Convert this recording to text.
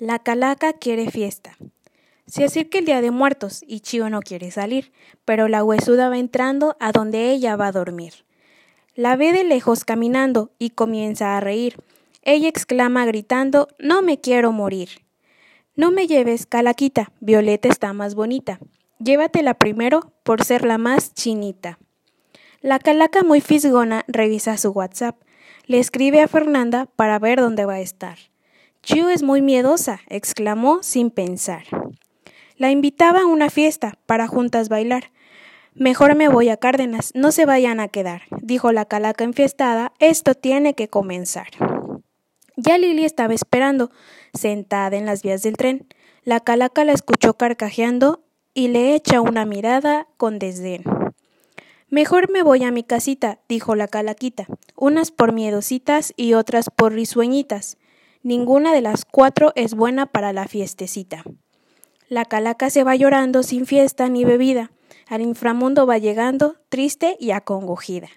La calaca quiere fiesta. Se acerca el día de muertos y Chío no quiere salir, pero la huesuda va entrando a donde ella va a dormir. La ve de lejos caminando y comienza a reír. Ella exclama gritando No me quiero morir. No me lleves, calaquita, Violeta está más bonita. Llévatela primero por ser la más chinita. La calaca muy fisgona revisa su WhatsApp. Le escribe a Fernanda para ver dónde va a estar. Chiu es muy miedosa, exclamó sin pensar. La invitaba a una fiesta para juntas bailar. Mejor me voy a Cárdenas, no se vayan a quedar, dijo la calaca enfiestada, esto tiene que comenzar. Ya Lili estaba esperando, sentada en las vías del tren. La calaca la escuchó carcajeando y le echa una mirada con desdén. Mejor me voy a mi casita, dijo la calaquita, unas por miedositas y otras por risueñitas. Ninguna de las cuatro es buena para la fiestecita. La calaca se va llorando sin fiesta ni bebida. Al inframundo va llegando, triste y acongojida.